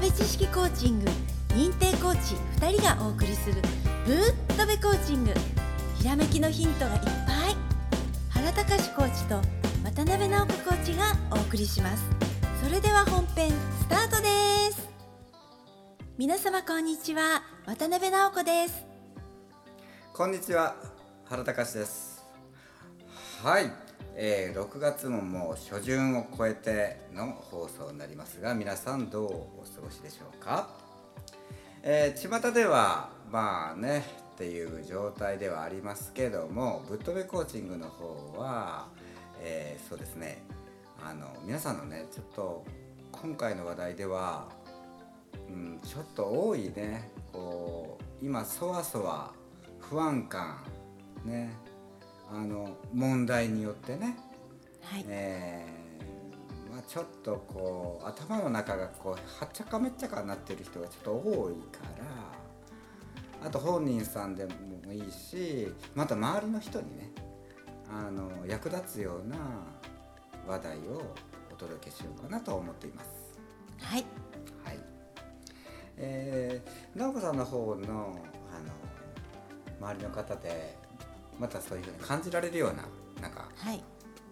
部知識コーチング認定コーチ2人がお送りするぶっとべコーチング。ひらめきのヒントがいっぱい。原隆コーチと渡辺直子コーチがお送りします。それでは本編スタートです。皆様こんにちは渡辺直子です。こんにちは原隆です。はい、えー、6月ももう初旬を超えての放送になりますが皆さんどうお過ごしでしょうか、えー、巷ではまあねっていう状態ではありますけどもぶっ飛べコーチングの方は、えー、そうですねあの皆さんのねちょっと今回の話題では、うん、ちょっと多いねこう今そわそわ不安感ねあの問題によってね、はい。えーまあ、ちょっとこう頭の中がこうはっちゃかめっちゃかになってる人がちょっと多いからあと本人さんでもいいしまた周りの人にねあの役立つような話題をお届けしようかなと思っています。はい。はい。えー、直子さんの方のあの周りの方でまたそういうふうに感じられるようななんかはい。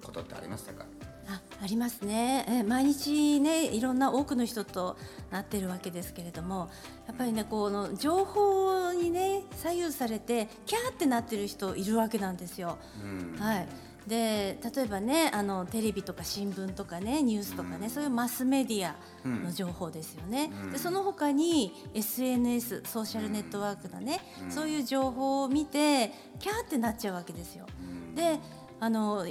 ことってありましたか？あありますね。え毎日ねいろんな多くの人となってるわけですけれどもやっぱりねこの情報にね左右されてキャーってなってる人いるわけなんですよ。うん。はいで例えばねあのテレビとか新聞とかねニュースとかね、うん。そういうマスメディアの情報ですよね、うん。でその他に SNS ソーシャルネットワークのね、うん。そういう情報を見てキャーってなっちゃうわけですよ。うん。であの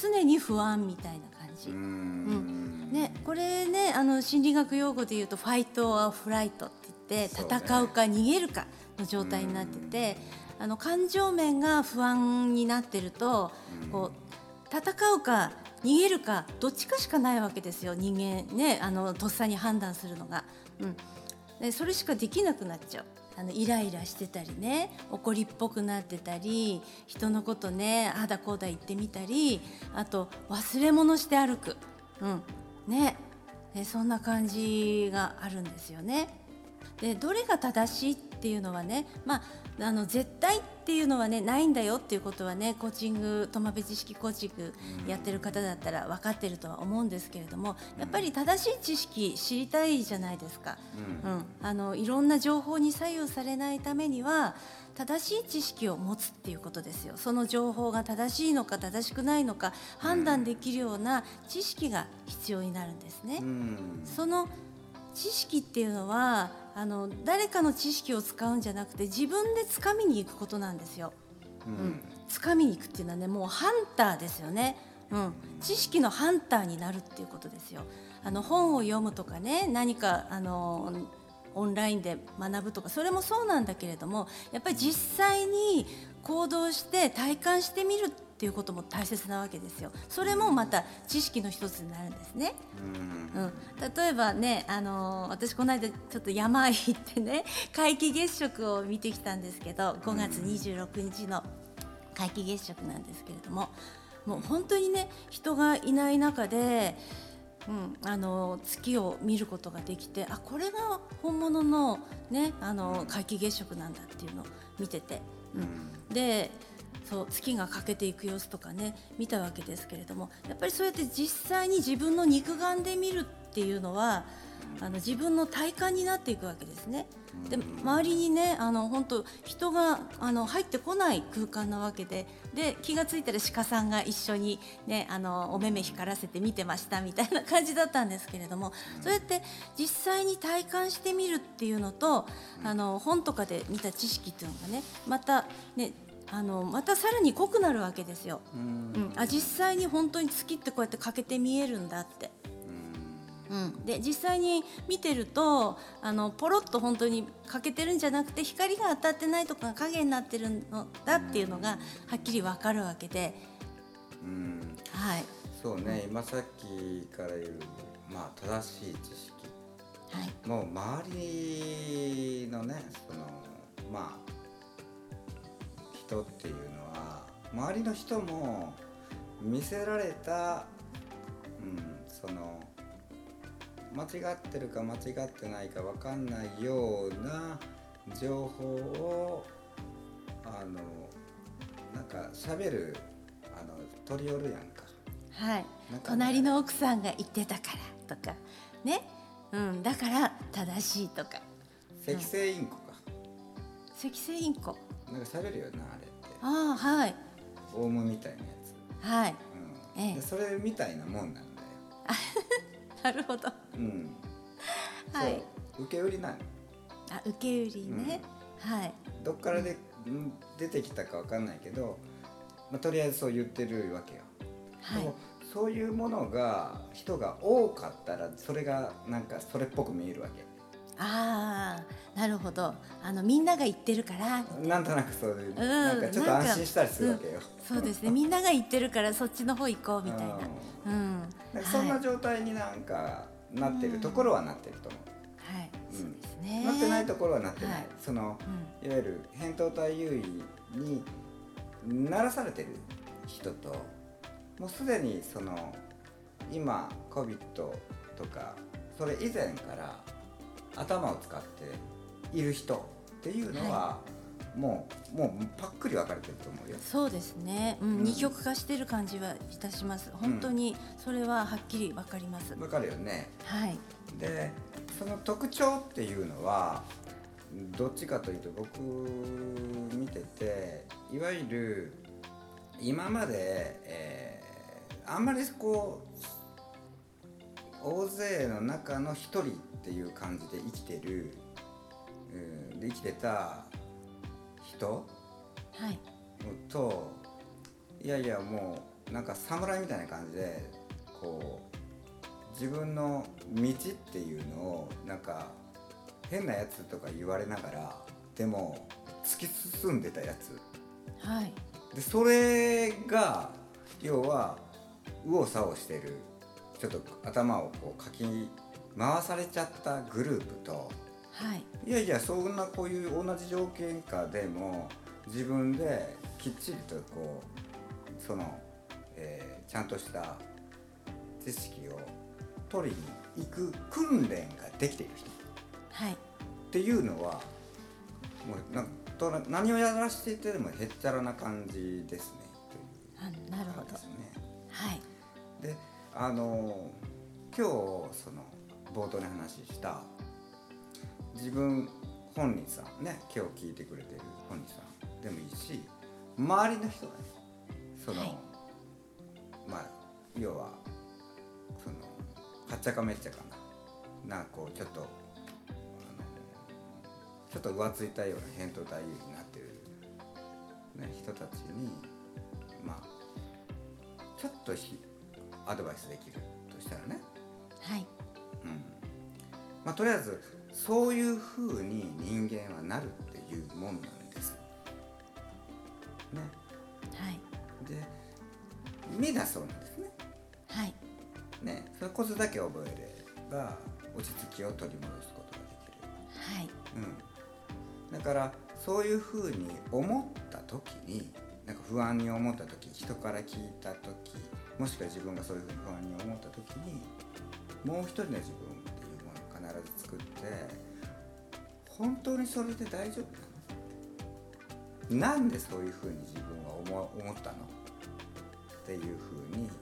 常に不安みたいな感じ。うん。ね、これねあの心理学用語で言うとファイト・ア・フライトって言ってね。戦うか逃げるかの状態になってて、あの感情面が不安になってると、こう戦うか逃げるかどっちかしかないわけですよ人間ねあのとっさに判断するのが。うん。でそれしかできなくなっちゃう。あのイライラしてたりね怒りっぽくなってたり人のことねああだこうだ言ってみたりあと忘れ物して歩く、うん。ね。ねそんな感じがあるんですよね。でどれが正しいっていうのはね、まあ、あの絶対っていうのはねないんだよっていうことはねコーチングトマベ知識コーチングやってる方だったら分かってるとは思うんですけれどもやっぱり正しい知識知りたいじゃないですか。うんうん、あのいろんな情報に左右されないためには正しい知識を持つっていうことですよその情報が正しいのか正しくないのか判断できるような知識が必要になるんですね。うんその知識っていうのはあの誰かの知識を使うんじゃなくて自分で掴みに行くことなんですよ。ううん。ん、掴みに行くっていうのはねもうハンターですよね、うん、知識のハンターになるっていうことですよ。あの本を読むとかね何かあのオンラインで学ぶとかそれもそうなんだけれどもやっぱり実際に行動して体感してみるっていうことも大切なわけですよそれもまた知識の一つになるんですね。うんうん、例えばね、あのー私この間ちょっと山へ行ってね 皆既月食を見てきたんですけど5月26日の皆既月食なんですけれどももう本当にね人がいない中で、うん、あの月を見ることができてあこれが本物の,、ね、あの皆既月食なんだっていうのを見てて。うん、でそう月が欠けていく様子とかね見たわけですけれどもやっぱりそうやって実際に自分の肉眼で見るっていうのはあの自分の体感になっていくわけですね。で周りにねあの本当人があの入ってこない空間なわけでで気が付いたら鹿さんが一緒に、ね、あのお目目光らせて見てましたみたいな感じだったんですけれどもそうやって実際に体感してみるっていうのとあの本とかで見た知識っていうのがねまたねあのまたさらに濃くなるわけですよ。うん。うん、あ実際に本当に月ってこうやって欠けて見えるんだって。うん、で実際に見てるとあのポロッと本当に欠けてるんじゃなくて光が当たってないとこが影になってるのだっていうのがはっきり分かるわけで、うん。はい。そうね今さっきから言うまあ正しい知識。はい。もう周りのねそのまあ人っていうのは周りの人も見せられた、うん、その間違ってるか間違ってないか分かんないような情報をあのなんか喋るあの取り寄るやんか。はい。隣の奥さんが言ってたからとか。ね。うん。だから正しいとか。赤星インコか、赤星インコなんか喋るよなあれって。ああはい。オウムみたいなやつ、はい。うん。ええ。でそれみたいなもんなんだよ、なるほど。うん。はい。受け売りなのあ受け売りね、はい。どっからで、ん？出てきたかわかんないけど、まあ、とりあえずそう言ってるわけよ、はい。でもそういうものが人が多かったらそれがなんかそれっぽく見えるわけああなるほど。あのみんなが言ってるから。なんとなくそういう、ん。なんかちょっと安心したりするわけよ、そうですね。みんなが言ってるからそっちの方行こうみたいな。うん。そんなはい、状態になんかなってるところはなってると思う、はい。うん。そうですね。なってないところはなってない、はい。そのうん。いわゆる扁桃体優位にならされてる人ともうすでにその今 COVID とかそれ以前から頭を使っている人っていうのは、もうもうパックリ分かれてると思うよ。そうですね、うんうん。二極化してる感じはいたします。本当にそれははっきりわかります、分かるよね。はい。でその特徴っていうのはどっちかというと僕見てていわゆる今まで、えーあんまりこう大勢の中の一人っていう感じで生きてる、うんで生きてた人？はい。といやいやもうなんか侍みたいな感じでこう自分の道っていうのをなんか変なやつとか言われながらでも突き進んでたやつ。はい。でそれが要は右往左往してるちょっと頭をこうかき回されちゃったグループとはい。いやいやそんなこういう同じ条件下でも自分できっちりとこうその、えーちゃんとした知識を取りに行く訓練ができている人っはい。ていうのはもうなんとな何をやらせていてもへっちゃらな感じですね。という感じですね。はい。であの今日その冒頭に話した自分本人さんね今日聞いてくれてる本人さんでもいいし周りの人がねその、はい。まあ要はそのはっちゃかめっちゃかななんかこうちょっとちょっと浮ついたような扁桃体優位になってる、ね、人たちにまあちょっとひアドバイスできるとしたらね、はい。うん。まあ、とりあえずそういうふうに人間はなるっていうもんなんです。ね、はい。でみんなそうなんですね。はい。ね。それコツだけ覚えれば落ち着きを取り戻すことができる。はい。うん、だからそういうふうに思った時になんか不安に思った時人から聞いた時もしくは自分がそういうふうに不安に思った時にもう一人の自分っていうものを必ず作って本当にそれで大丈夫なの？なんでそういうふうに自分は思思ったの？っていうふうに語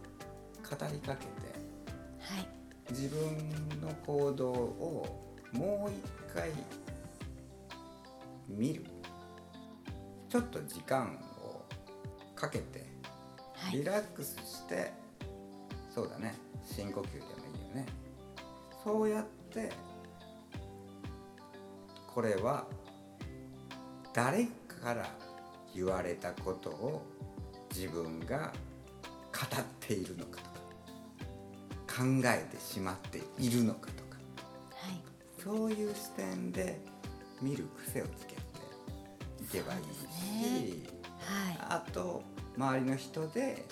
りかけてはい。自分の行動をもう一回見る。ちょっと時間をかけてはい。リラックスして、そうだね。深呼吸でもいいよね。そうやってこれは誰から言われたことを自分が語っているのかとか考えてしまっているのかとかはい。そういう視点で見る癖をつけていけばいいし、はいあと周りの人で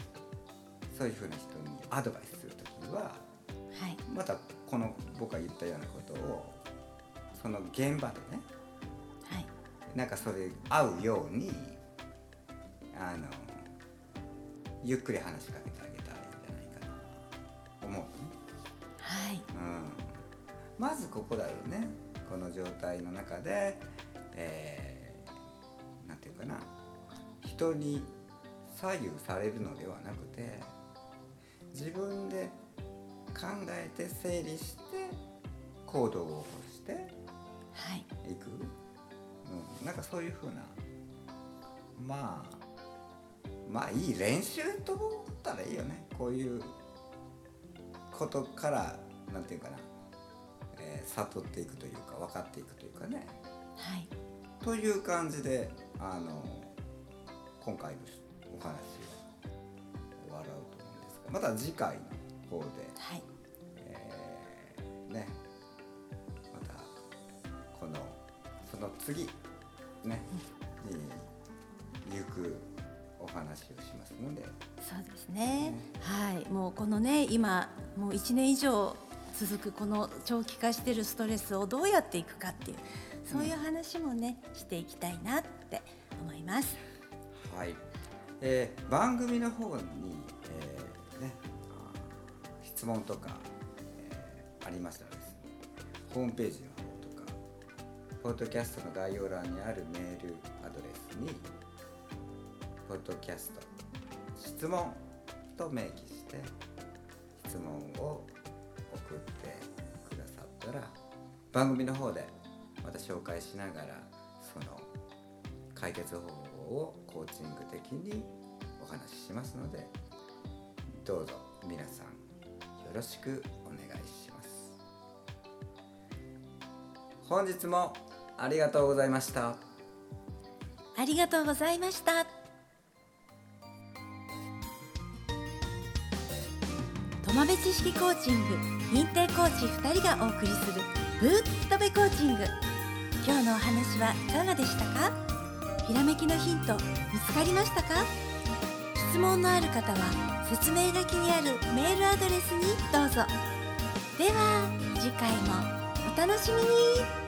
そういうふうな人にアドバイスする時ははい。またこの僕が言ったようなことをその現場でねはい。なんかそれ合うようにあのゆっくり話しかけてあげたらいいんじゃないかなと思うね。はい。うん。まずここだよね。この状態の中で、えー、なんていうかな人に左右されるのではなくて自分で考えて整理して行動を起こしていく、うん、なんかそういうふうなまあまあいい練習と思ったらいいよね。こういうことからなんていうかな、えー悟っていくというか分かっていくというかね。はい。という感じであの今回のお話は終わろうと思うんですがまた次回の方で、はいえーねまたこのその次ねに行くお話をしますのでそうですね。はい、もうこのね、今もう一年以上続くこの長期化しているストレスをどうやっていくかっていう。そういう話もね、していきたいなって思います。はい、えー番組の方に、えーね、質問とか、えーありましたらです。ねホームページの方とかポッドキャストの概要欄にあるメールアドレスにポッドキャスト質問と明記して質問を送ってくださったら番組の方でまた紹介しながらその解決方法ををコーチング的にお話ししますのでどうぞ皆さんよろしくお願いします。本日もありがとうございました。ありがとうございました。友部知識コーチング認定コーチ2人がお送りするぶっとべコーチング。今日のお話はいかがでしたか？ひらめきのヒント見つかりましたか？質問のある方は説明書きにあるメールアドレスにどうぞ。では次回もお楽しみに。